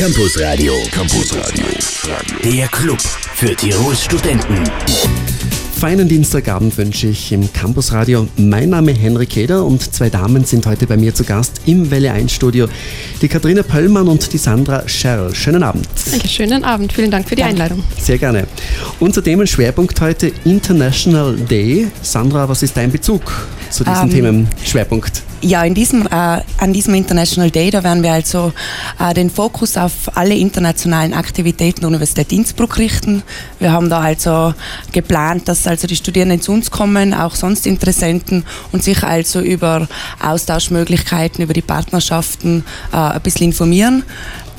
Campus Radio. Campus Radio. Der Club für Tirols Studenten. Feinen Dienstagabend wünsche ich im Campusradio. Mein Name ist Henrik Keder und zwei Damen sind heute bei mir zu Gast im Welle 1 Studio. Die Katharina Pöllmann und die Sandra Scherl. Schönen Abend. Danke, schönen Abend. Vielen Dank für die Einladung. Sehr gerne. Unser Themenschwerpunkt heute International Day. Sandra, was ist dein Bezug zu diesem Ähm, Themenschwerpunkt? Ja, in diesem, äh, an diesem International Day, da werden wir also äh, den Fokus auf alle internationalen Aktivitäten der Universität Innsbruck richten. Wir haben da also geplant, dass also die Studierenden zu uns kommen, auch sonst Interessenten und sich also über Austauschmöglichkeiten, über die Partnerschaften äh, ein bisschen informieren.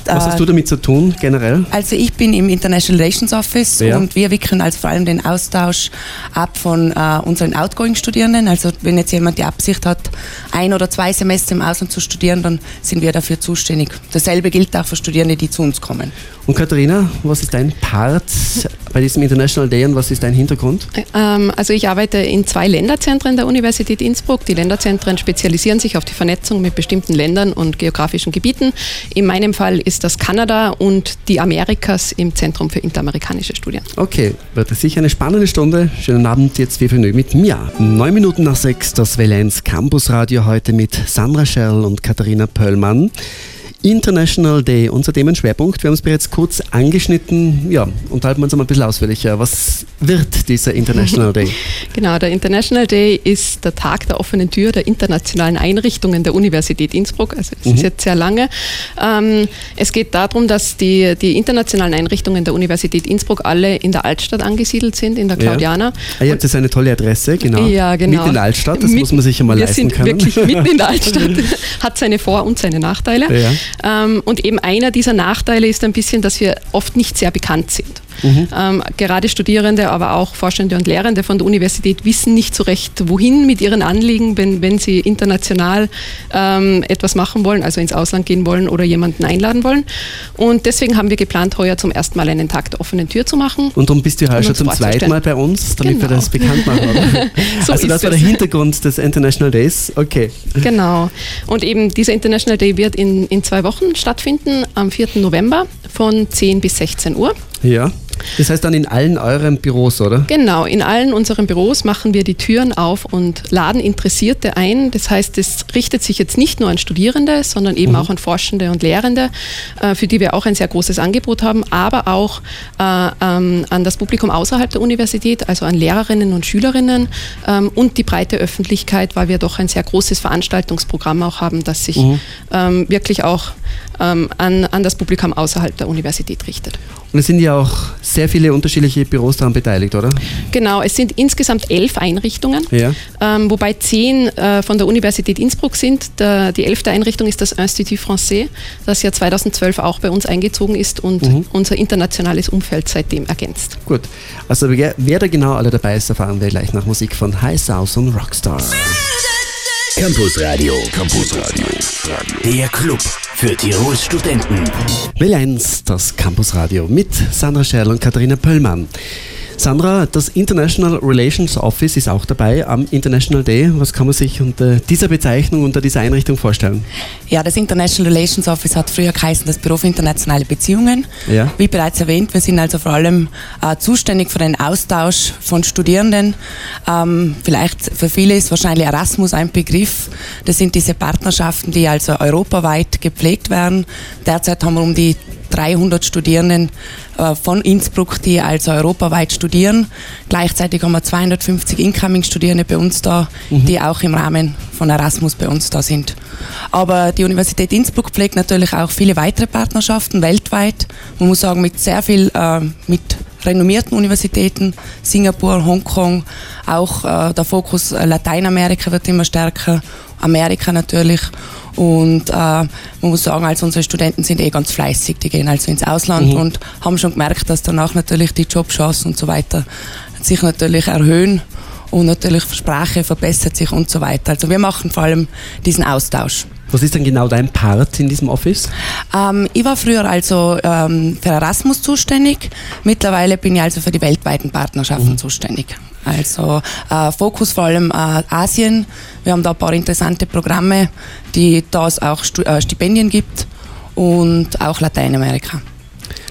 Was hast du damit zu tun, generell? Also ich bin im International Relations Office Ja. und wir wickeln also vor allem den Austausch ab von äh, unseren Outgoing-Studierenden. Also wenn jetzt jemand die Absicht hat, ein oder zwei Semester im Ausland zu studieren, dann sind wir dafür zuständig. Dasselbe gilt auch für Studierende, die zu uns kommen. Und Katharina, was ist dein Part bei diesem International Day und was ist dein Hintergrund? Ähm, also ich arbeite in zwei Länderzentren der Universität Innsbruck. Die Länderzentren spezialisieren sich auf die Vernetzung mit bestimmten Ländern und geografischen Gebieten. In meinem Fall ist das Kanada und die Amerikas im Zentrum für interamerikanische Studien. Okay, wird sicher eine spannende Stunde. Schönen Abend, jetzt viel Vergnügen mit mir. Neun Minuten nach sechs, das Welle 1 Campusradio heute mit Sandra Scherl und Katharina Pöllmann. International Day, unser Themenschwerpunkt. Wir haben es bereits kurz angeschnitten. Ja, unterhalten wir uns mal ein bisschen ausführlicher. Was wird dieser International Day? Genau, der International Day ist der Tag der offenen Tür der internationalen Einrichtungen der Universität Innsbruck. Also es ist jetzt sehr lange. Ähm, es geht darum, dass die, die internationalen Einrichtungen der Universität Innsbruck alle in der Altstadt angesiedelt sind, in der Claudiana. Ah, ihr habt jetzt eine tolle Adresse, genau. Ja, genau. Mitten in der Altstadt, das Mit- muss man sich ja mal wir leisten sind können. wirklich mitten in der Altstadt, hat seine Vor- und seine Nachteile. Ja. Ähm, und eben einer dieser Nachteile ist ein bisschen, dass wir oft nicht sehr bekannt sind. Mhm. Ähm, gerade Studierende, aber auch Forschende und Lehrende von der Universität wissen nicht so recht, wohin mit ihren Anliegen, wenn, wenn sie international ähm, etwas machen wollen, also ins Ausland gehen wollen oder jemanden einladen wollen. Und deswegen haben wir geplant, heuer zum ersten Mal einen Tag der offenen Tür zu machen. Und darum bist du heuer schon zum zweiten. Mal bei uns, damit wir Genau. das bekannt machen. So also das war der. Hintergrund des International Days. Okay. Genau. Und eben dieser International Day wird in, in zwei Wochen stattfinden, am 4. November von 10 bis 16 Uhr. Ja. Das heißt dann in allen euren Büros, oder? Genau, in allen unseren Büros machen wir die Türen auf und laden Interessierte ein. Das heißt, es richtet sich jetzt nicht nur an Studierende, sondern eben auch an Forschende und Lehrende, äh, für die wir auch ein sehr großes Angebot haben, aber auch äh, ähm, an das Publikum außerhalb der Universität, also an Lehrerinnen und Schülerinnen ähm, und die breite Öffentlichkeit, weil wir doch ein sehr großes Veranstaltungsprogramm auch haben, das sich ähm, wirklich auch an, an das Publikum außerhalb der Universität richtet. Und es sind ja auch sehr viele unterschiedliche Büros daran beteiligt, oder? Genau, es sind insgesamt elf Einrichtungen, Ja. ähm, wobei zehn äh, von der Universität Innsbruck sind. Der, die elfte Einrichtung ist das Institut Français, das ja 2012 auch bei uns eingezogen ist und unser internationales Umfeld seitdem ergänzt. Gut. Also wer, wer da genau alle dabei ist, erfahren wir gleich nach Musik von High South und Rockstar. Campus Radio. Campus Radio. Der Club für Tirols Studenten. Welle 1, das Campusradio mit Sandra Scherl und Katharina Pöllmann. Sandra, das International Relations Office ist auch dabei am International Day. Was kann man sich unter dieser Bezeichnung, unter dieser Einrichtung vorstellen? Ja, das International Relations Office hat früher geheißen das Büro für internationale Beziehungen. Ja. Wie bereits erwähnt, wir sind also vor allem äh, zuständig für den Austausch von Studierenden. Ähm, vielleicht für viele ist wahrscheinlich Erasmus ein Begriff. Das sind diese Partnerschaften, die also europaweit gepflegt werden. Derzeit haben wir um die 300 Studierenden äh, von Innsbruck, die also europaweit studieren. Gleichzeitig haben wir 250 Incoming-Studierende bei uns da, die auch im Rahmen von Erasmus bei uns da sind. Aber die Universität Innsbruck pflegt natürlich auch viele weitere Partnerschaften weltweit. Man muss sagen, mit sehr viel, äh, mit renommierten Universitäten, Singapur, Hongkong, auch äh, der Fokus äh, Lateinamerika wird immer stärker, Amerika natürlich. Und äh, man muss sagen, also unsere Studenten sind eh ganz fleißig, die gehen also ins Ausland und haben schon gemerkt, dass danach natürlich die Jobchancen und so weiter sich natürlich erhöhen und natürlich die Sprache verbessert sich und so weiter. Also wir machen vor allem diesen Austausch. Was ist denn genau dein Part in diesem Office? Ähm, ich war früher also ähm, für Erasmus zuständig. Mittlerweile bin ich also für die weltweiten Partnerschaften zuständig. Also äh, Fokus vor allem äh, Asien. Wir haben da ein paar interessante Programme, die da es auch Stu äh, Stipendien gibt. und auch Lateinamerika,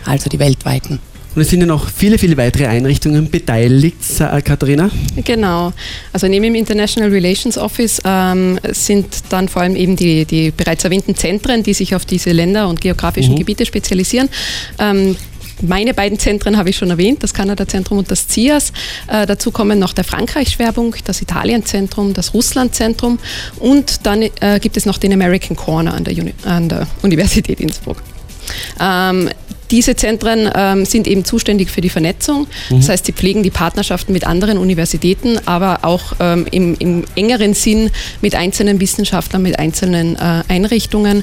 also die weltweiten. Und es sind ja noch viele, viele weitere Einrichtungen beteiligt, äh, Katharina. Genau. Also neben dem International Relations Office ähm, sind dann vor allem eben die, die bereits erwähnten Zentren, die sich auf diese Länder und geografischen mhm. Gebiete spezialisieren. Ähm, meine beiden Zentren habe ich schon erwähnt, das Kanada-Zentrum und das CIAS. Äh, dazu kommen noch der Frankreich-Schwerpunkt, das Italien-Zentrum, das Russland-Zentrum und dann äh, gibt es noch den American Corner an der, Uni an der Universität Innsbruck. Ähm, diese Zentren ähm, sind eben zuständig für die Vernetzung. Mhm. Das heißt, sie pflegen die Partnerschaften mit anderen Universitäten, aber auch ähm, im, im, engeren Sinn mit einzelnen Wissenschaftlern, mit einzelnen äh, Einrichtungen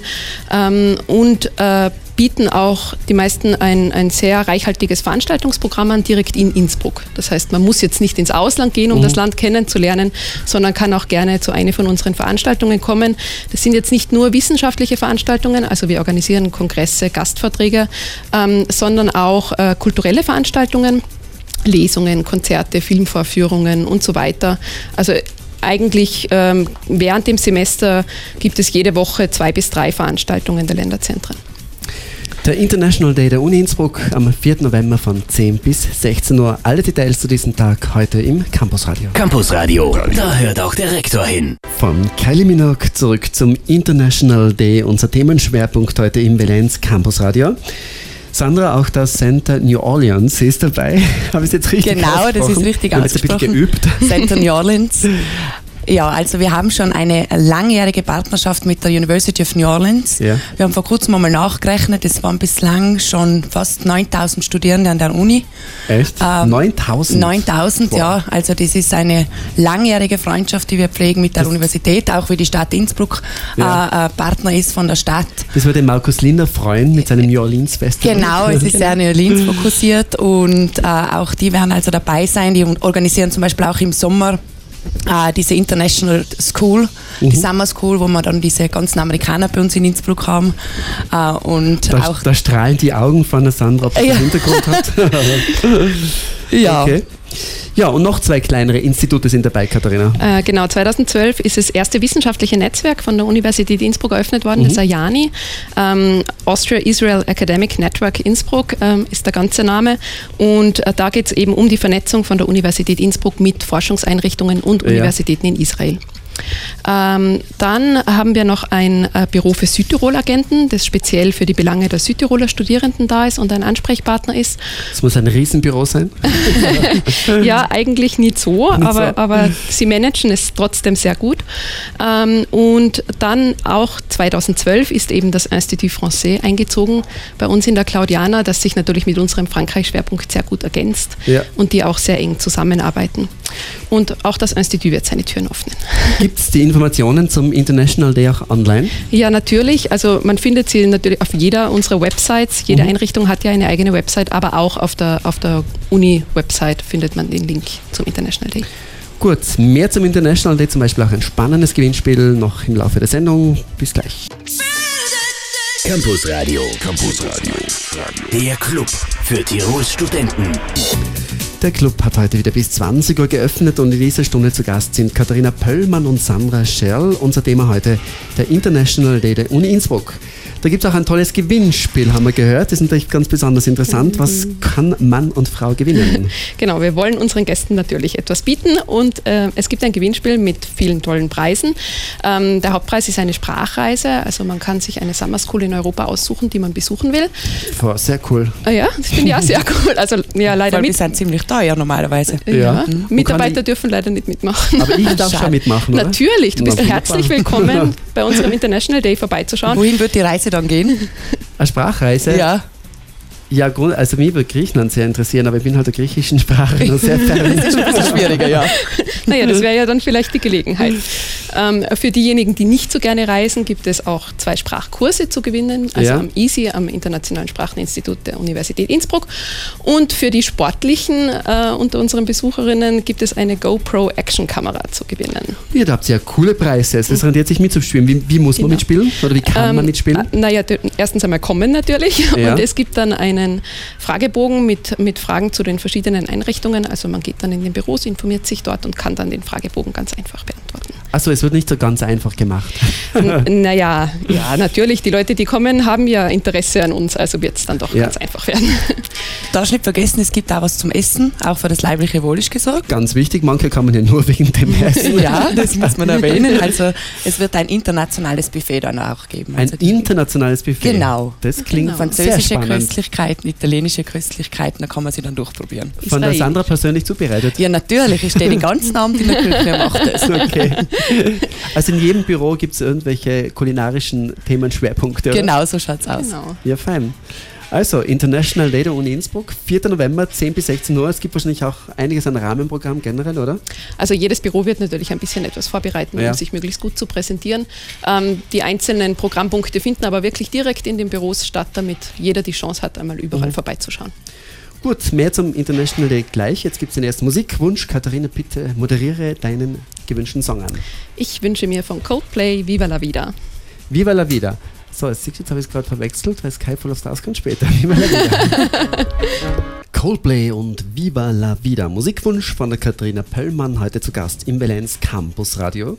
ähm, und äh, bieten auch die meisten ein, ein sehr reichhaltiges Veranstaltungsprogramm an, direkt in Innsbruck. Das heißt, man muss jetzt nicht ins Ausland gehen, um mhm. das Land kennenzulernen, sondern kann auch gerne zu einer von unseren Veranstaltungen kommen. Das sind jetzt nicht nur wissenschaftliche Veranstaltungen, also wir organisieren Kongresse, Gastvorträge, ähm, sondern auch äh, kulturelle Veranstaltungen. Lesungen, Konzerte, Filmvorführungen und so weiter. Also eigentlich ähm, während dem Semester gibt es jede Woche zwei bis drei Veranstaltungen der Länderzentren. Der International Day der Uni Innsbruck am 4. November von 10 bis 16 Uhr. Alle Details zu diesem Tag heute im Campusradio. Campusradio, da hört auch der Rektor hin. Von Kylie Minogue zurück zum International Day, unser Themenschwerpunkt heute im Valenz Campusradio. Sandra, auch das Center New Orleans ist dabei. Habe ich es jetzt richtig Genau, das ist richtig ausgesprochen. geübt. Center New Orleans. Ja, also wir haben schon eine langjährige Partnerschaft mit der University of New Orleans. Ja. Wir haben vor kurzem einmal nachgerechnet, es waren bislang schon fast 9000 Studierende an der Uni. Echt? Ähm, 9000? 9000, ja. Also das ist eine langjährige Freundschaft, die wir pflegen mit der das Universität, auch wie die Stadt Innsbruck ja. äh, Partner ist von der Stadt. Das würde Markus Linder freuen mit seinem New Orleans Festival. Genau, es ist sehr New Orleans fokussiert und äh, auch die werden also dabei sein. Die organisieren zum Beispiel auch im Sommer äh, diese International School, mhm. die Summer School, wo wir dann diese ganzen Amerikaner bei uns in Innsbruck haben. Äh, und da, auch da strahlen die Augen von der Sandra, ob sie ja. Hintergrund hat. ja. Okay. Ja, und noch zwei kleinere Institute sind dabei, Katharina. Äh, genau, 2012 ist das erste wissenschaftliche Netzwerk von der Universität Innsbruck eröffnet worden, mhm. das AYANI. Ähm, Austria-Israel Academic Network Innsbruck ähm, ist der ganze Name. Und äh, da geht es eben um die Vernetzung von der Universität Innsbruck mit Forschungseinrichtungen und ja. Universitäten in Israel. Ähm, dann haben wir noch ein äh, Büro für Südtirol-Agenten, das speziell für die Belange der Südtiroler Studierenden da ist und ein Ansprechpartner ist. Das muss ein Riesenbüro sein? ja, eigentlich nicht so, nicht aber, so. aber sie managen es trotzdem sehr gut. Ähm, und dann auch 2012 ist eben das Institut Français eingezogen bei uns in der Claudiana, das sich natürlich mit unserem Frankreich-Schwerpunkt sehr gut ergänzt ja. und die auch sehr eng zusammenarbeiten. Und auch das Institut wird seine Türen öffnen. Gibt es die Informationen zum International Day auch online? Ja, natürlich. Also man findet sie natürlich auf jeder unserer Websites. Jede mhm. Einrichtung hat ja eine eigene Website, aber auch auf der, auf der Uni-Website findet man den Link zum International Day. Gut, mehr zum International Day, zum Beispiel auch ein spannendes Gewinnspiel noch im Laufe der Sendung. Bis gleich. Campus Radio. Campus Radio. Der Club für Tirols Studenten. Der Club hat heute wieder bis 20 Uhr geöffnet und in dieser Stunde zu Gast sind Katharina Pöllmann und Sandra Scherl. Unser Thema heute der International Day der Uni Innsbruck. Da gibt es auch ein tolles Gewinnspiel, haben wir gehört. Das ist natürlich ganz besonders interessant. Was kann Mann und Frau gewinnen? Genau, wir wollen unseren Gästen natürlich etwas bieten und äh, es gibt ein Gewinnspiel mit vielen tollen Preisen. Ähm, der Hauptpreis ist eine Sprachreise, also man kann sich eine Summer School in Europa aussuchen, die man besuchen will. Boah, sehr cool. Ah, ja, das finde ich auch sehr cool. Also ja, leider mit. Die sind ziemlich teuer normalerweise. Ja. ja. Mhm. Mitarbeiter dürfen leider nicht mitmachen. Aber ich darf schon mitmachen, oder? Natürlich, du bist herzlich willkommen, bei unserem International Day vorbeizuschauen. Wohin wird die Reise dann gehen? Eine Sprachreise? Ja. Ja, also mich würde Griechenland sehr interessieren, aber ich bin halt der griechischen Sprache noch sehr fern. das ist ein bisschen schwieriger, ja. Naja, das wäre ja dann vielleicht die Gelegenheit. Ähm, für diejenigen, die nicht so gerne reisen, gibt es auch zwei Sprachkurse zu gewinnen, also ja. am EASY, am Internationalen Spracheninstitut der Universität Innsbruck. Und für die Sportlichen äh, unter unseren Besucherinnen gibt es eine GoPro Action Kamera zu gewinnen. Ja, da habt ihr ja coole Preise. Es rendiert sich mitzuspielen. Wie, wie muss man genau. mitspielen? Oder wie kann ähm, man mitspielen? Äh, naja, erstens einmal kommen natürlich. Ja. Und es gibt dann einen Fragebogen mit, mit Fragen zu den verschiedenen Einrichtungen. Also man geht dann in den Büros, informiert sich dort und kann dann den Fragebogen ganz einfach beantworten. Achso, es wird nicht so ganz einfach gemacht. naja, ja, natürlich. Die Leute, die kommen, haben ja Interesse an uns, also wird es dann doch ja. ganz einfach werden. Darfst nicht vergessen, es gibt auch was zum Essen, auch für das leibliche Wohl ist gesorgt. Ganz wichtig, manche kann man ja nur wegen dem Essen. ja, das muss man erwähnen. Also es wird ein internationales Buffet dann auch geben. Ein also internationales Buffet? Genau. Das klingt genau. Französische Köstlichkeiten, italienische Köstlichkeiten, da kann man sie dann durchprobieren. Von der Sandra persönlich zubereitet? Ja, natürlich. Ich stehe den ganzen Abend in der Küche und mache das. Okay. Also in jedem Büro gibt es irgendwelche kulinarischen Themenschwerpunkte, oder? Genau, so schaut es aus. Genau. Ja, fein. Also, International Day der Uni Innsbruck, 4. November, 10 bis 16 Uhr. Es gibt wahrscheinlich auch einiges an Rahmenprogramm generell, oder? Also, jedes Büro wird natürlich ein bisschen etwas vorbereiten, ja. um sich möglichst gut zu präsentieren. Ähm, die einzelnen Programmpunkte finden aber wirklich direkt in den Büros statt, damit jeder die Chance hat, einmal überall mhm. vorbeizuschauen. Gut, mehr zum International Day gleich. Jetzt gibt es den ersten Musikwunsch. Katharina, bitte moderiere deinen gewünschten Song an. Ich wünsche mir von Coldplay Viva la Vida. Viva la Vida. So, jetzt habe ich es gerade verwechselt, weil Sky Full of Stars kommt später. Viva la Vida. Coldplay und Viva la Vida. Musikwunsch von der Katharina Pöllmann, heute zu Gast im Valenz Campus Radio.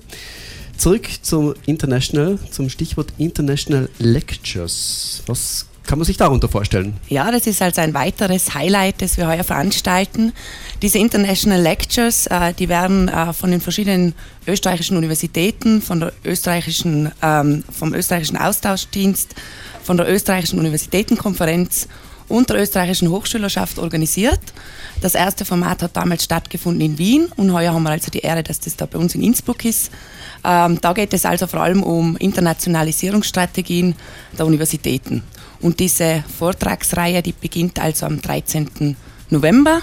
Zurück zum International, zum Stichwort International Lectures. Was kann man sich darunter vorstellen? Ja, das ist also ein weiteres Highlight, das wir heuer veranstalten. Diese International Lectures, äh, die werden äh, von den verschiedenen österreichischen Universitäten, von der österreichischen, ähm, vom österreichischen Austauschdienst, von der österreichischen Universitätenkonferenz und der österreichischen Hochschülerschaft organisiert. Das erste Format hat damals stattgefunden in Wien und heuer haben wir also die Ehre, dass das da bei uns in Innsbruck ist. Ähm, da geht es also vor allem um Internationalisierungsstrategien der Universitäten. Und diese Vortragsreihe, die beginnt also am 13. November.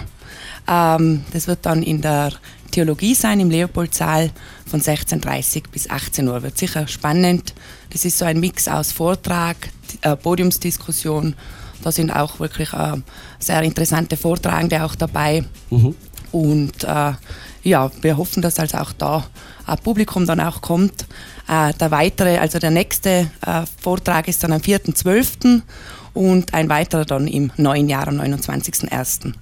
Ähm, das wird dann in der Theologie sein, im Leopoldsaal von 16.30 bis 18 Uhr. Wird sicher spannend. Das ist so ein Mix aus Vortrag, äh, Podiumsdiskussion. Da sind auch wirklich äh, sehr interessante Vortragende auch dabei. Mhm. Und äh, ja, wir hoffen, dass also auch da ein Publikum dann auch kommt. Äh, der weitere, also der nächste äh, Vortrag ist dann am 4.12. und ein weiterer dann im neuen Jahr am 29.01.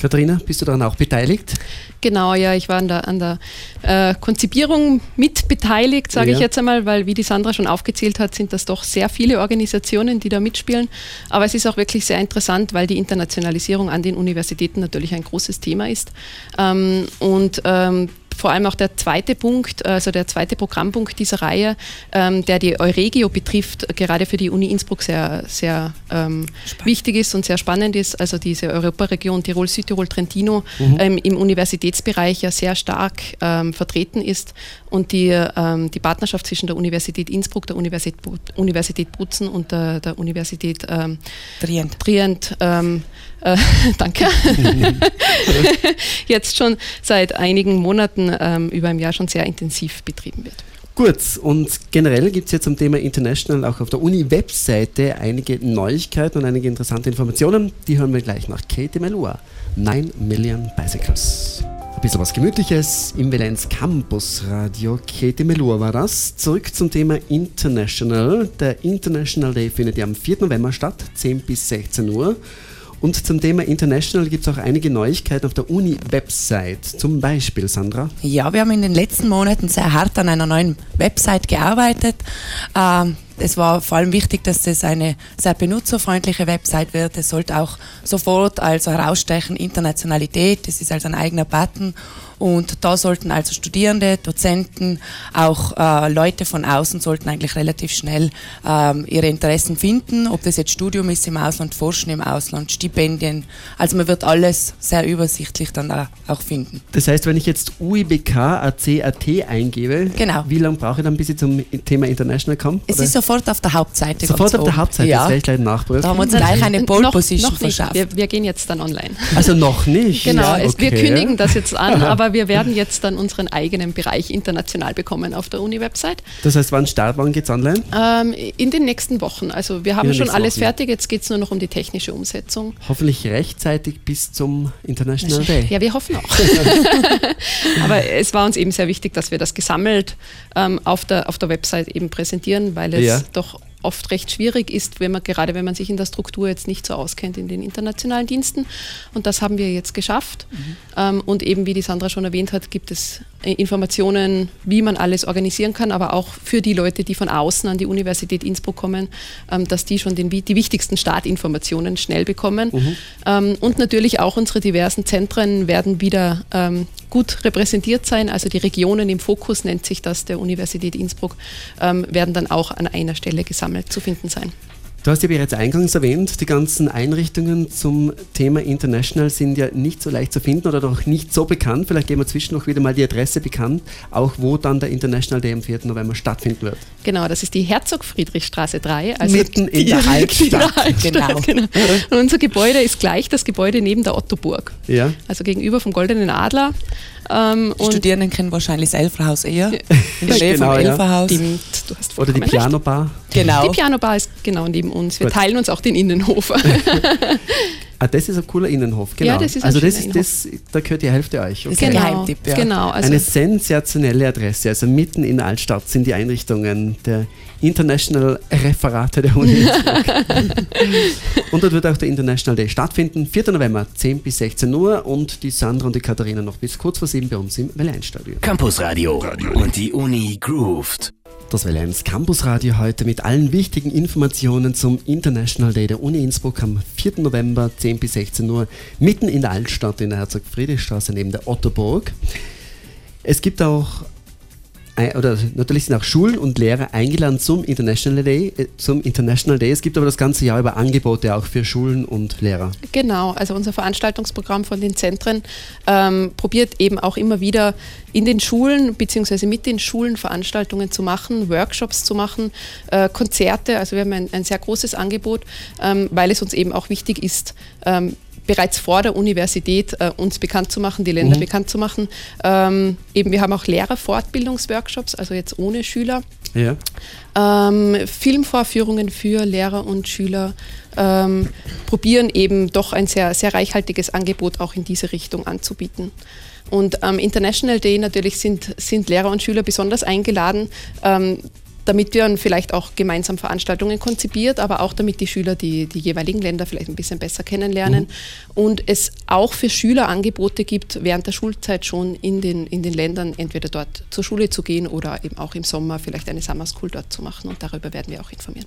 Katharina, bist du daran auch beteiligt? Genau, ja, ich war an der, an der äh, Konzipierung mit beteiligt, sage ja. ich jetzt einmal, weil, wie die Sandra schon aufgezählt hat, sind das doch sehr viele Organisationen, die da mitspielen. Aber es ist auch wirklich sehr interessant, weil die Internationalisierung an den Universitäten natürlich ein großes Thema ist. Ähm, und ähm, vor allem auch der zweite Punkt, also der zweite Programmpunkt dieser Reihe, ähm, der die Euregio betrifft, gerade für die Uni Innsbruck sehr, sehr ähm, wichtig ist und sehr spannend ist. Also diese Europaregion Tirol, Südtirol, Trentino mhm. ähm, im Universitätsbereich ja sehr stark ähm, vertreten ist und die, ähm, die Partnerschaft zwischen der Universität Innsbruck, der Universität, Universität Butzen und der, der Universität ähm, Trient, Trient äh, danke, jetzt schon seit einigen Monaten ähm, über ein Jahr schon sehr intensiv betrieben wird. Gut, und generell gibt es jetzt zum Thema International auch auf der Uni-Webseite einige Neuigkeiten und einige interessante Informationen. Die hören wir gleich nach Katie Melua. 9 Million Bicycles. Ein bisschen was Gemütliches im Valenz Campus Radio. Katie Melua war das. Zurück zum Thema International. Der International Day findet ja am 4. November statt, 10 bis 16 Uhr. Und zum Thema International gibt es auch einige Neuigkeiten auf der Uni-Website. Zum Beispiel, Sandra? Ja, wir haben in den letzten Monaten sehr hart an einer neuen Website gearbeitet. Ähm, es war vor allem wichtig, dass das eine sehr benutzerfreundliche Website wird. Es sollte auch sofort also herausstechen Internationalität. Das ist also ein eigener Button und da sollten also Studierende, Dozenten, auch äh, Leute von außen sollten eigentlich relativ schnell ähm, ihre Interessen finden, ob das jetzt Studium ist im Ausland, Forschen im Ausland, Stipendien. Also man wird alles sehr übersichtlich dann auch finden. Das heißt, wenn ich jetzt UIBK ACAT eingebe, genau. wie lange brauche ich dann, bis ich zum Thema International komme? Es oder? ist sofort auf der Hauptseite. Sofort auf der Hauptseite, ja. das werde ich gleich nachprüfen. Da haben wir uns gleich eine Pole Position verschafft. Wir, wir, gehen jetzt dann online. Also noch nicht? Genau, ja, okay. es, wir kündigen das jetzt an, aber wir werden jetzt dann unseren eigenen Bereich international bekommen auf der Uni-Website. Das heißt, wann Start, wann geht es online? Ähm, in den nächsten Wochen. Also wir haben schon alles Wochen. fertig, jetzt geht es nur noch um die technische Umsetzung. Hoffentlich rechtzeitig bis zum International Day. Ja, wir hoffen auch. Aber es war uns eben sehr wichtig, dass wir das gesammelt ähm, auf, der, auf der Website eben präsentieren, weil es ja. doch oft recht schwierig ist, wenn man, gerade wenn man sich in der Struktur jetzt nicht so auskennt in den internationalen Diensten. Und das haben wir jetzt geschafft. Mhm. Ähm, und eben, wie die Sandra schon erwähnt hat, gibt es Informationen, wie man alles organisieren kann, aber auch für die Leute, die von außen an die Universität Innsbruck kommen, ähm, dass die schon den, die wichtigsten Startinformationen schnell bekommen. Mhm. Ähm, und natürlich auch unsere diversen Zentren werden wieder ähm, gut repräsentiert sein. Also die Regionen im Fokus nennt sich das der Universität Innsbruck, werden dann auch an einer Stelle gesammelt zu finden sein. Du hast ja bereits eingangs erwähnt, die ganzen Einrichtungen zum Thema International sind ja nicht so leicht zu finden oder doch nicht so bekannt. Vielleicht geben wir zwischen noch wieder mal die Adresse bekannt, auch wo dann der International Day am 4. November stattfinden wird. Genau, das ist die Herzog-Friedrich-Straße 3. Also Mitten in der Altstadt. Der Altstadt genau. genau. Und unser Gebäude ist gleich das Gebäude neben der Ottoburg. Ja. Also gegenüber vom Goldenen Adler. Ähm, die Studierenden kennen wahrscheinlich das Elferhaus eher. In der Nähe genau, vom Elferhaus. Ja. Oder die Pianobar. Genau. Die Pianobar ist genau neben uns. Wir Gut. teilen uns auch den Innenhof. Ah, das ist ein cooler Innenhof, genau. Ja, das ist also das ist das, da gehört die Hälfte euch. Okay. Genau, Geheimtipp, ja. genau. Also Eine sensationelle Adresse, also mitten in der Altstadt sind die Einrichtungen der International Referate der Uni Und dort wird auch der International Day stattfinden, 4. November, 10 bis 16 Uhr und die Sandra und die Katharina noch bis kurz vor 7 bei uns im Welle-1-Studio. Campus Radio und die Uni grooved. Das 1 Campus Radio heute mit allen wichtigen Informationen zum International Day der Uni Innsbruck am 4. November 10 bis 16 Uhr mitten in der Altstadt in der Herzog-Friedrich-Straße neben der Ottoburg. Es gibt auch oder natürlich sind auch Schulen und Lehrer eingeladen zum International Day, äh, zum International Day. Es gibt aber das ganze Jahr über Angebote auch für Schulen und Lehrer. Genau, also unser Veranstaltungsprogramm von den Zentren ähm, probiert eben auch immer wieder in den Schulen bzw. mit den Schulen Veranstaltungen zu machen, Workshops zu machen, äh, Konzerte. Also wir haben ein, ein sehr großes Angebot, ähm, weil es uns eben auch wichtig ist, ähm, bereits vor der Universität äh, uns bekannt zu machen, die Länder mhm. bekannt zu machen. Ähm, eben, wir haben auch Lehrerfortbildungsworkshops, also jetzt ohne Schüler. Ja. Ähm, Filmvorführungen für Lehrer und Schüler ähm, probieren eben doch ein sehr, sehr reichhaltiges Angebot auch in diese Richtung anzubieten. Und am International Day natürlich sind, sind Lehrer und Schüler besonders eingeladen, ähm, damit wir vielleicht auch gemeinsam Veranstaltungen konzipiert, aber auch damit die Schüler die, die jeweiligen Länder vielleicht ein bisschen besser kennenlernen mhm. und es auch für Schüler Angebote gibt, während der Schulzeit schon in den, in den Ländern entweder dort zur Schule zu gehen oder eben auch im Sommer vielleicht eine Summer School dort zu machen und darüber werden wir auch informieren.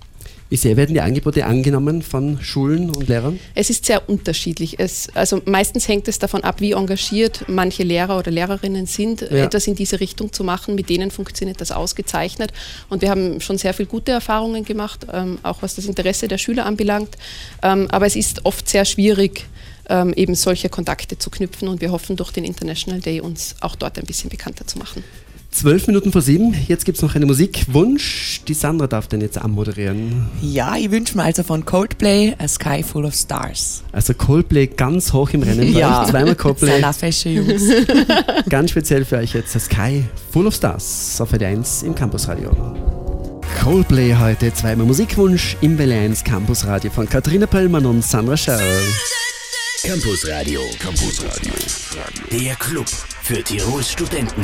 Wie sehr werden die Angebote angenommen von Schulen und Lehrern? Es ist sehr unterschiedlich. Es, also meistens hängt es davon ab, wie engagiert manche Lehrer oder Lehrerinnen sind, ja. etwas in diese Richtung zu machen. Mit denen funktioniert das ausgezeichnet und wir haben schon sehr viele gute Erfahrungen gemacht, ähm, auch was das Interesse der Schüler anbelangt. Ähm, aber es ist oft sehr schwierig, ähm, eben solche Kontakte zu knüpfen und wir hoffen durch den International Day uns auch dort ein bisschen bekannter zu machen. Zwölf Minuten vor sieben, jetzt gibt es noch einen Musikwunsch. Die Sandra darf den jetzt anmoderieren. Ja, ich wünsche mir also von Coldplay A Sky Full of Stars. Also Coldplay ganz hoch im Rennen. ja, zweimal Coldplay. Fesche Jungs. ganz speziell für euch jetzt A Sky Full of Stars auf WD1 im Campusradio. Coldplay heute, zweimal Musikwunsch im Welle 1 Campusradio von Katharina Pöllmann und Sandra Scherl. Campusradio. Campusradio. Der Club für Tirols Studenten.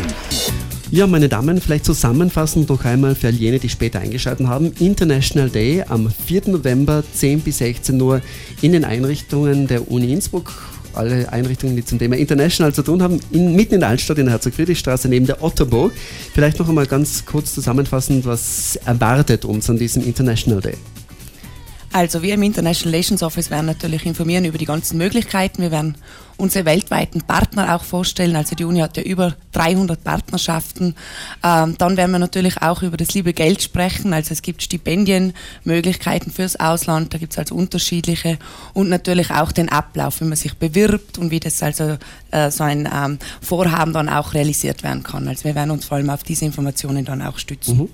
Ja, meine Damen, vielleicht zusammenfassend noch einmal für all jene, die später eingeschaltet haben. International Day am 4. November 10 bis 16 Uhr in den Einrichtungen der Uni Innsbruck. Alle Einrichtungen, die zum Thema International zu tun haben, in, mitten in der Altstadt in der Herzog-Friedrich-Straße neben der Ottoburg. Vielleicht noch einmal ganz kurz zusammenfassend, was erwartet uns an diesem International Day? Also wir im International Relations Office werden natürlich informieren über die ganzen Möglichkeiten. Wir werden unsere weltweiten Partner auch vorstellen. Also die Uni hat ja über 300 Partnerschaften. Ähm, dann werden wir natürlich auch über das liebe Geld sprechen. Also es gibt Stipendienmöglichkeiten fürs Ausland. Da gibt es also unterschiedliche. Und natürlich auch den Ablauf, wie man sich bewirbt und wie das also äh, so ein ähm, Vorhaben dann auch realisiert werden kann. Also wir werden uns vor allem auf diese Informationen dann auch stützen. Mhm.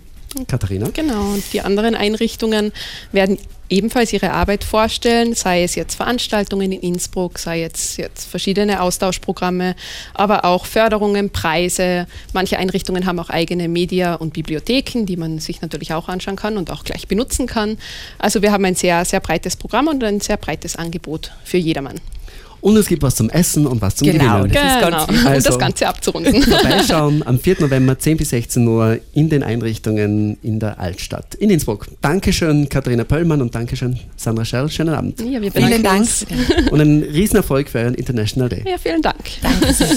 Katharina? Genau, und die anderen Einrichtungen werden ebenfalls ihre Arbeit vorstellen, sei es jetzt Veranstaltungen in Innsbruck, sei es jetzt verschiedene Austauschprogramme, aber auch Förderungen, Preise. Manche Einrichtungen haben auch eigene Media- und Bibliotheken, die man sich natürlich auch anschauen kann und auch gleich benutzen kann. Also wir haben ein sehr, sehr breites Programm und ein sehr breites Angebot für jedermann. Und es gibt was zum Essen und was zum Genau, Gewinnen. das ist Genau. ganz das Also- Ganze abzurunden. Vorbeischauen am 4. November 10 bis 16 Uhr in den Einrichtungen in der Altstadt in Innsbruck. Dankeschön Katharina Pöllmann und Dankeschön Sandra Scherl. Schönen Abend. Ja, wir Vielen Dank. uns. Und einen Riesenerfolg für euren International Day. Ja, vielen Dank. Danke.